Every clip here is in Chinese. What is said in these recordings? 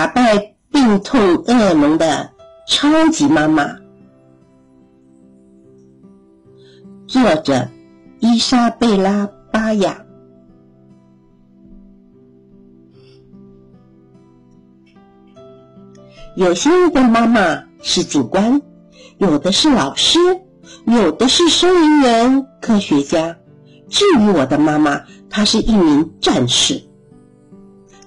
打败病痛恶龙的超级妈妈。作者：伊莎贝拉·巴雅。有些人的妈妈是警官，有的是老师，有的是收银员、科学家。至于我的妈妈，她是一名战士。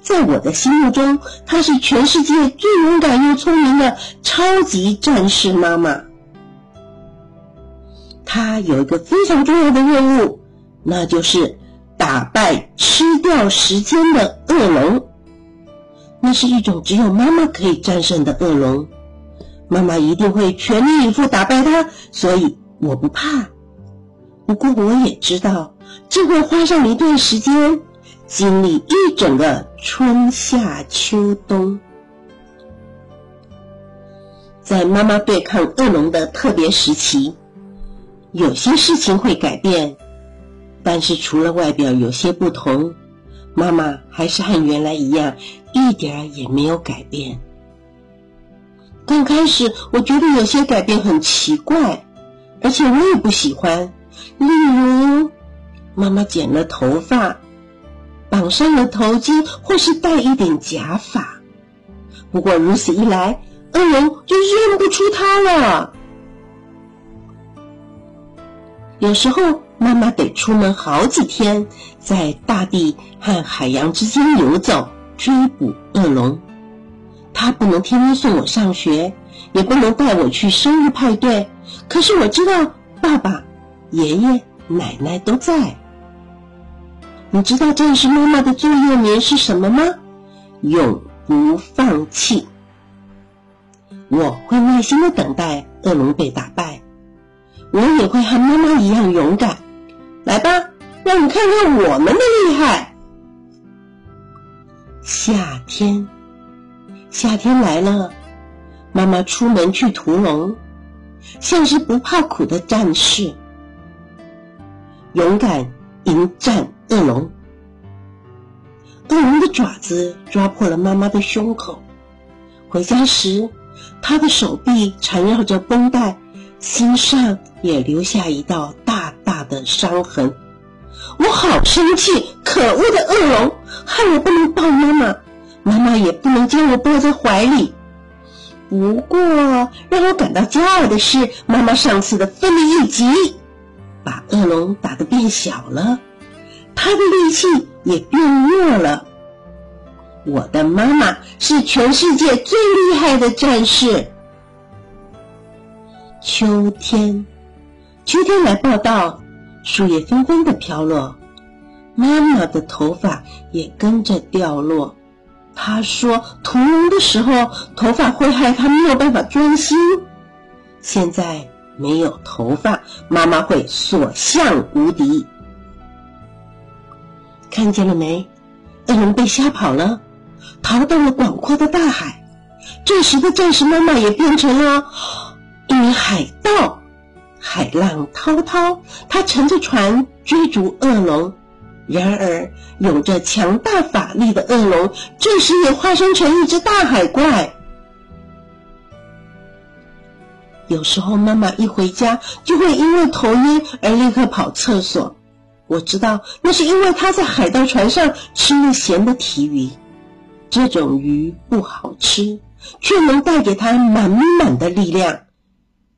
在我的心目中，她是全世界最勇敢又聪明的超级战士妈妈。她有一个非常重要的任务，那就是打败吃掉时间的恶龙。那是一种只有妈妈可以战胜的恶龙，妈妈一定会全力以赴打败它，所以我不怕。不过我也知道，这会花上一段时间，经历一整个春夏秋冬。在妈妈对抗恶龙的特别时期，有些事情会改变，但是除了外表有些不同。妈妈还是和原来一样，一点儿也没有改变。刚开始我觉得有些改变很奇怪，而且我也不喜欢。例如，妈妈剪了头发，绑上了头巾，或是戴一点假发。不过如此一来，恶龙就认不出他了。有时候。妈妈得出门好几天，在大地和海洋之间游走，追捕恶龙。他不能天天送我上学，也不能带我去生日派对。可是我知道，爸爸、爷爷、奶奶都在。你知道战士妈妈的座右铭是什么吗？永不放弃。我会耐心的等待恶龙被打败，我也会和妈妈一样勇敢。来吧，让你看看我们的厉害。夏天，夏天来了，妈妈出门去屠龙，像是不怕苦的战士，勇敢迎战恶龙。恶龙的爪子抓破了妈妈的胸口，回家时，她的手臂缠绕着绷带，心上也留下一道大。大的伤痕，我好生气！可恶的恶龙，害我不能抱妈妈，妈妈也不能将我抱在怀里。不过，让我感到骄傲的是，妈妈上次的奋力一击，恶龙打得变小了，他的力气也变弱了。我的妈妈是全世界最厉害的战士。秋天。秋天来报道，树叶纷纷的飘落，妈妈的头发也跟着掉落。她说：“屠龙的时候，头发会害她没有办法专心。现在没有头发，妈妈会所向无敌。”看见了没？恶龙被吓跑了，逃到了广阔的大海。这时的战士妈妈也变成了一名海盗。海浪滔滔，他乘着船追逐恶龙。然而，有着强大法力的恶龙，这时也化身成一只大海怪。有时候，妈妈一回家就会因为头晕而立刻跑厕所。我知道，那是因为她在海盗船上吃了咸的提鱼。这种鱼不好吃，却能带给她满满的力量。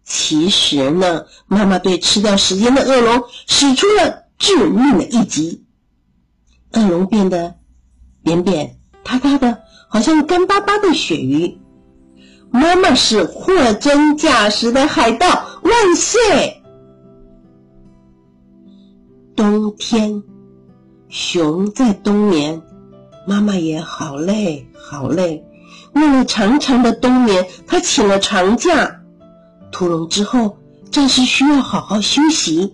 其实呢，妈妈对吃掉时间的恶龙使出了致命的一击，恶龙变得扁扁塌塌的，好像干巴巴的鳕鱼。妈妈是货真价实的海盗，万岁！冬天，熊在冬眠，妈妈也好累好累，为了长长的冬眠，她请了长假。屠龙之后，战士需要好好休息。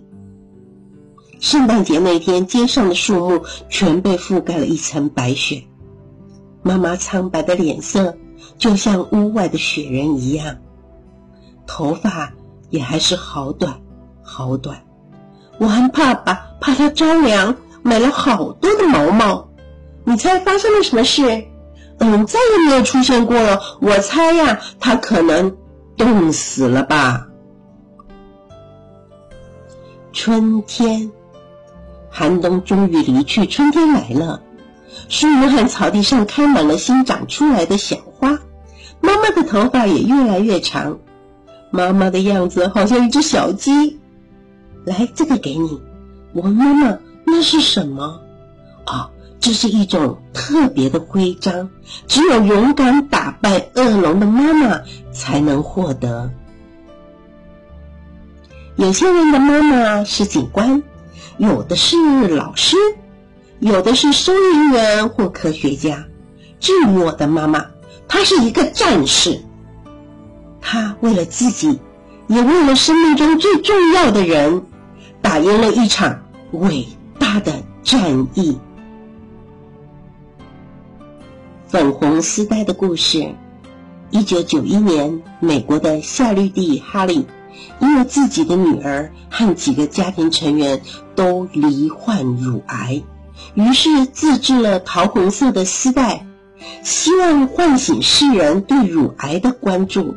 圣诞节那天，街上的树木全被覆盖了一层白雪。妈妈苍白的脸色就像屋外的雪人一样，头发也还是好短好短。我和爸爸怕它着凉，买了好多的毛毛。你猜发生了什么事？嗯，再也没有出现过了。我猜呀，他可能冻死了吧。春天，寒冬终于离去，春天来了。树木和草地上开满了新长出来的小。妈妈的头发也越来越长。妈妈的样子好像一只小鸡。来，这个给你。我问妈妈，那是什么？啊。这是一种特别的徽章，只有勇敢打败恶龙的妈妈才能获得。有些人的妈妈是警官，有的是老师，有的是收银员或科学家。至于我的妈妈，他是一个战士，他为了自己，也为了生命中最重要的人，打赢了一场伟大的战役。粉红丝带的故事。一九九一年，美国的夏绿蒂·哈利因为自己的女儿和几个家庭成员都罹患乳癌，于是自制了桃红色的丝带，希望唤醒世人对乳癌的关注。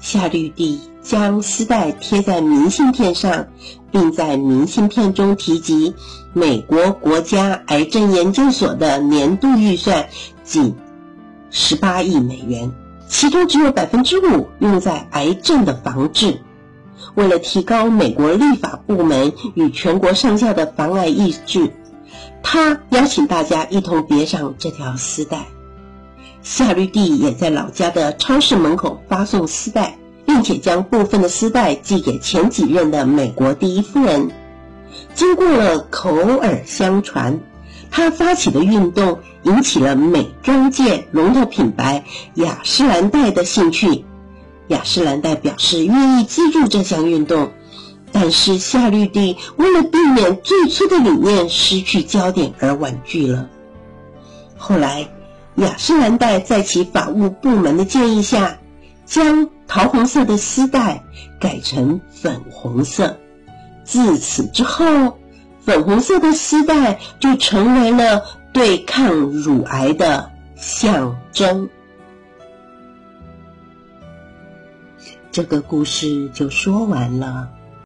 夏绿蒂将丝带贴在明信片上，并在明信片中提及美国国家癌症研究所的年度预算仅十八亿美元，其中只有百分之五用在癌症的防治。为了提高美国立法部门与全国上下的防癌意志，他邀请大家一同别上这条丝带。夏绿蒂也在老家的超市门口发送丝带，并且将部分的丝带寄给前几任的美国第一夫人。经过了口耳相传，他发起的运动引起了美妆界龙头品牌雅诗兰黛的兴趣。雅诗兰黛表示愿意资助这项运动，但是夏绿蒂为了避免最初的理念失去焦点而婉拒了。后来。雅诗兰黛在其法务部门的建议下，将桃红色的丝带改成粉红色。自此之后，粉红色的丝带就成为了对抗乳癌的象征。这个故事就说完了。